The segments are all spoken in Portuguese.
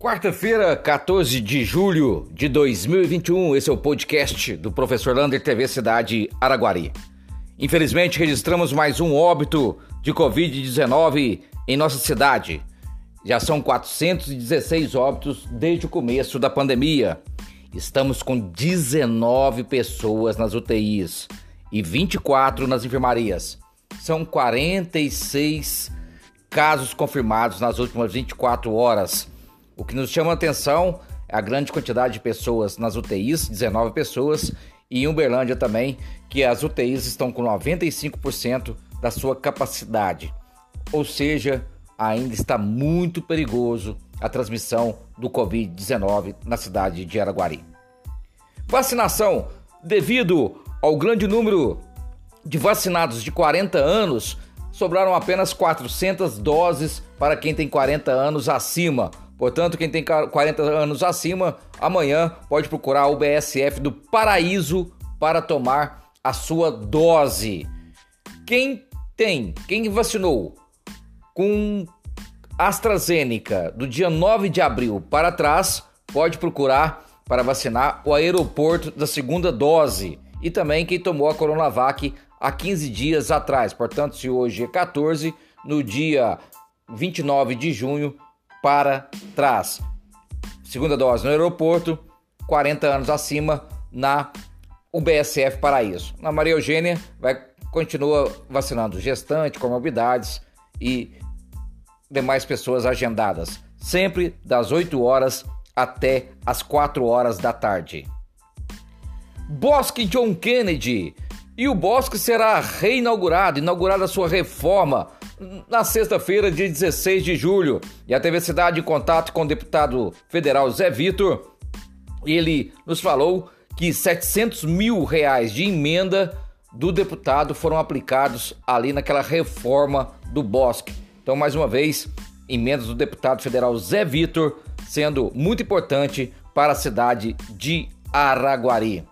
Quarta-feira, 14 de julho de 2021, esse é o podcast do professor Lander TV Cidade Araguari. Infelizmente, registramos mais um óbito de Covid-19 em nossa cidade. Já são 416 óbitos desde o começo da pandemia. Estamos com 19 pessoas nas UTIs e 24 nas enfermarias. São 46 casos confirmados nas últimas 24 horas. O que nos chama a atenção é a grande quantidade de pessoas nas UTIs, 19 pessoas, e em Uberlândia também, que as UTIs estão com 95% da sua capacidade. Ou seja, ainda está muito perigoso a transmissão do Covid-19 na cidade de Araguari. Vacinação. Devido ao grande número de vacinados de 40 anos, sobraram apenas 400 doses para quem tem 40 anos acima. Portanto, quem tem 40 anos acima, amanhã pode procurar o BSF do Paraíso para tomar a sua dose. Quem tem, quem vacinou com AstraZeneca do dia 9 de abril para trás, pode procurar para vacinar o aeroporto da segunda dose. E também quem tomou a Coronavac há 15 dias atrás. Portanto, se hoje é 14, no dia 29 de junho para trás. Segunda dose no aeroporto, 40 anos acima na UBSF Paraíso. Na Maria Eugênia vai continua vacinando gestante, comorbidades e demais pessoas agendadas, sempre das 8 horas até as 4 horas da tarde. Bosque John Kennedy e o Bosque será reinaugurado, inaugurada a sua reforma na sexta-feira, dia 16 de julho. E a TV Cidade, em contato com o deputado federal Zé Vitor, ele nos falou que 700 mil reais de emenda do deputado foram aplicados ali naquela reforma do Bosque. Então, mais uma vez, emendas do deputado federal Zé Vitor sendo muito importante para a cidade de Araguari.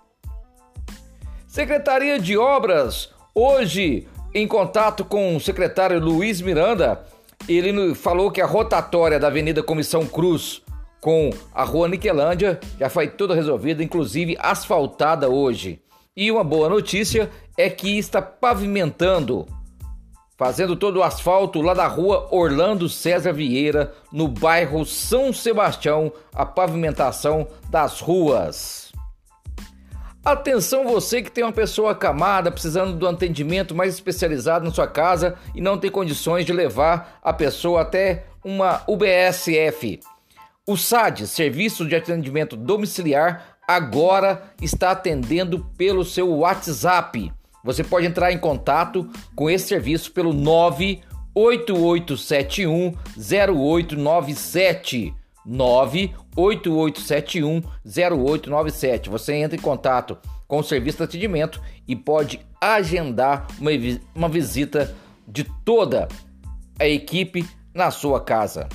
Secretaria de Obras, hoje em contato com o secretário Luiz Miranda, ele falou que a rotatória da Avenida Comissão Cruz com a Rua Niquelândia já foi toda resolvida, inclusive asfaltada hoje. E uma boa notícia é que está pavimentando, fazendo todo o asfalto lá da rua Orlando César Vieira, no bairro São Sebastião, a pavimentação das ruas. Atenção você que tem uma pessoa acamada, precisando do atendimento mais especializado na sua casa e não tem condições de levar a pessoa até uma UBSF. O SAD, Serviço de Atendimento Domiciliar, agora está atendendo pelo seu WhatsApp. Você pode entrar em contato com esse serviço pelo 98871 0897. 988710897. Você entra em contato com o serviço de atendimento e pode agendar uma, uma visita de toda a equipe na sua casa.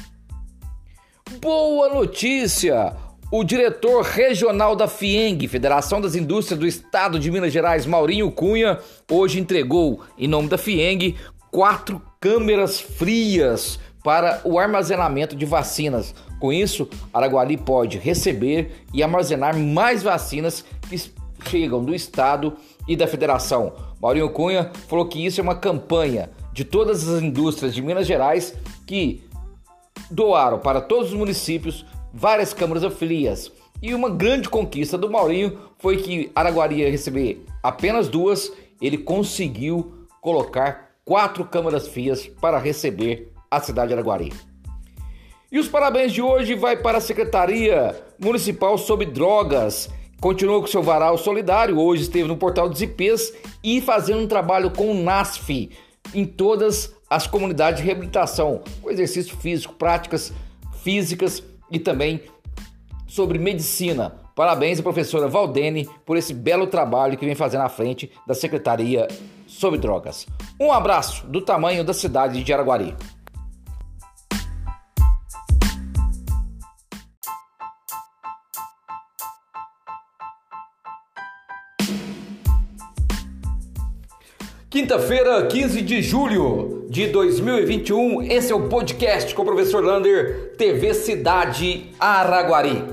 Boa notícia! O diretor regional da FIENG, Federação das Indústrias do Estado de Minas Gerais, Maurinho Cunha, hoje entregou, em nome da FIENG, quatro câmeras frias para o armazenamento de vacinas. Com isso, Araguari pode receber e armazenar mais vacinas que chegam do Estado e da Federação. Maurinho Cunha falou que isso é uma campanha de todas as indústrias de Minas Gerais que doaram para todos os municípios várias câmaras frias. E uma grande conquista do Maurinho foi que Araguari ia receber apenas duas, ele conseguiu colocar quatro câmaras frias para receber a cidade de Araguari. E os parabéns de hoje vai para a Secretaria Municipal sobre Drogas. Continuou com seu varal solidário, hoje esteve no portal dos IPs e fazendo um trabalho com o NASF em todas as comunidades de reabilitação, com exercício físico, práticas físicas e também sobre medicina. Parabéns à professora Valdene por esse belo trabalho que vem fazendo à frente da Secretaria sobre Drogas. Um abraço do tamanho da cidade de Araguari. Quinta-feira, 15 de julho de 2021, esse é o podcast com o professor Lander, TV Cidade Araguari.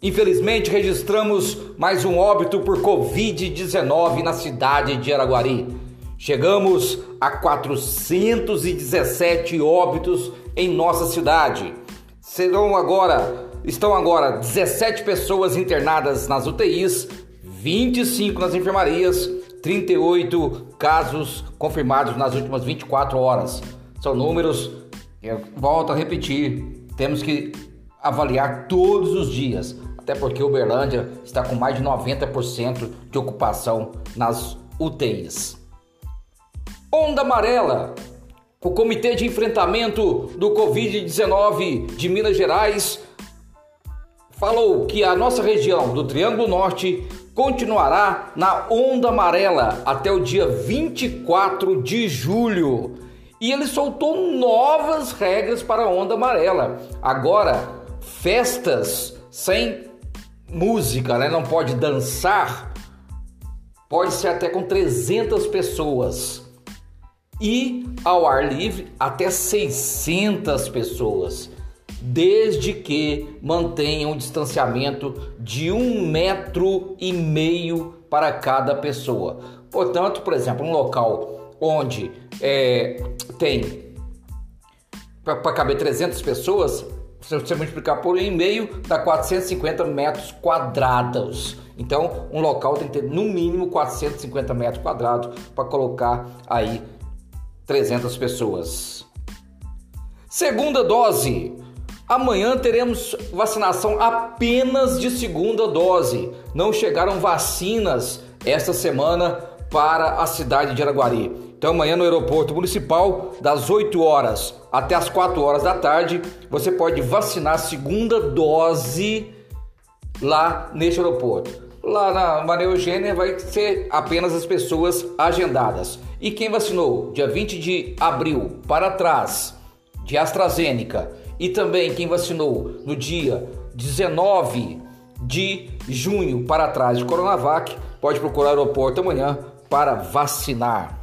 Infelizmente, registramos mais um óbito por Covid-19 na cidade de Araguari. Chegamos a 417 óbitos em nossa cidade. Serão agora, estão agora 17 pessoas internadas nas UTIs, 25 nas enfermarias 38 casos confirmados nas últimas 24 horas. São números, eu volto a repetir, temos que avaliar todos os dias, até porque Uberlândia está com mais de 90% de ocupação nas UTIs. Onda amarela. O Comitê de Enfrentamento do Covid-19 de Minas Gerais falou que a nossa região do Triângulo Norte continuará na onda amarela até o dia 24 de julho. E ele soltou novas regras para a onda amarela. Agora, festas sem música, né? não pode dançar, pode ser até com 300 pessoas. E ao ar livre, até 600 pessoas desde que mantenham um distanciamento de um metro e meio para cada pessoa. Portanto, por exemplo, um local onde é, tem para caber 300 pessoas, se você multiplicar por um e meio, dá 450 metros quadrados. Então, um local tem que ter no mínimo 450 metros quadrados para colocar aí 300 pessoas. Segunda dose. Amanhã teremos vacinação apenas de segunda dose. Não chegaram vacinas esta semana para a cidade de Araguari. Então amanhã no aeroporto municipal, das 8 horas até as 4 horas da tarde, você pode vacinar a segunda dose lá neste aeroporto. Lá na Maria Eugênia vai ser apenas as pessoas agendadas. E quem vacinou dia 20 de abril para trás de AstraZeneca e também quem vacinou no dia 19 de junho para trás de Coronavac pode procurar o aeroporto amanhã para vacinar.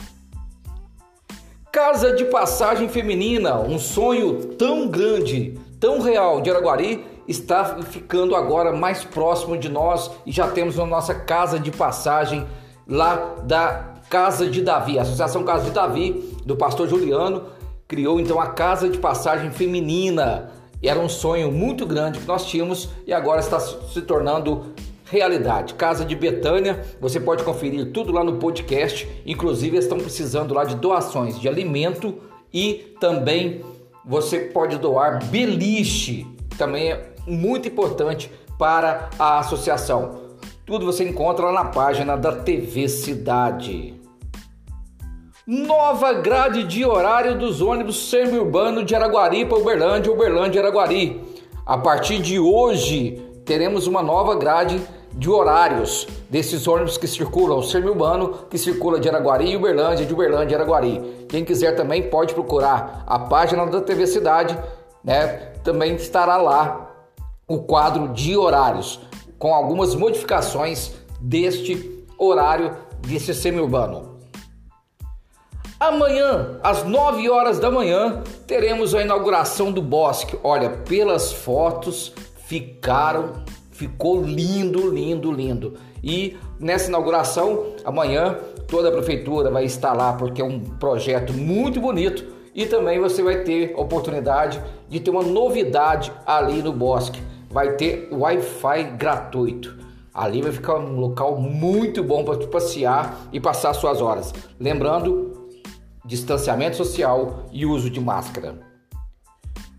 Casa de passagem feminina, um sonho tão grande, tão real de Araguari, está ficando agora mais próximo de nós e já temos a nossa casa de passagem lá da Casa de Davi, Associação Casa de Davi, do pastor Juliano, criou então a Casa de Passagem Feminina. Era um sonho muito grande que nós tínhamos e agora está se tornando realidade. Casa de Betânia, você pode conferir tudo lá no podcast. Inclusive, estão precisando lá de doações de alimento e também você pode doar beliche, também é muito importante para a associação. Tudo você encontra lá na página da TV Cidade. Nova grade de horário dos ônibus semi-urbano de Araguari para Uberlândia, Uberlândia Araguari. A partir de hoje, teremos uma nova grade de horários desses ônibus que circulam semi-urbano, que circula de Araguari e Uberlândia, de Uberlândia e Araguari. Quem quiser também pode procurar a página da TV Cidade, né? Também estará lá o quadro de horários com algumas modificações deste horário desse semi-urbano. Amanhã, às 9 horas da manhã, teremos a inauguração do bosque. Olha, pelas fotos ficaram, ficou lindo, lindo, lindo. E nessa inauguração, amanhã, toda a prefeitura vai estar lá porque é um projeto muito bonito e também você vai ter a oportunidade de ter uma novidade ali no bosque. Vai ter Wi-Fi gratuito. Ali vai ficar um local muito bom para passear e passar suas horas. Lembrando distanciamento social e uso de máscara.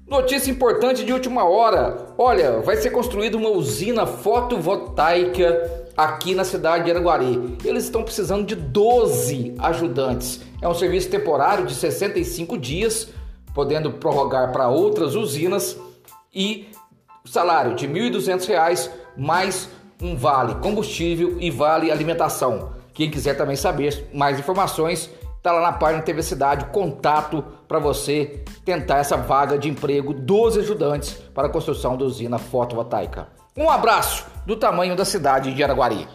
Notícia importante de última hora: olha, vai ser construída uma usina fotovoltaica aqui na cidade de Araguari. Eles estão precisando de 12 ajudantes. É um serviço temporário de 65 dias, podendo prorrogar para outras usinas e salário de R$ 1.200 mais um vale combustível e vale alimentação. Quem quiser também saber mais informações, Tá lá na página TV Cidade, contato para você tentar essa vaga de emprego 12 ajudantes para a construção da usina fotovoltaica. Um abraço do tamanho da cidade de Araguari.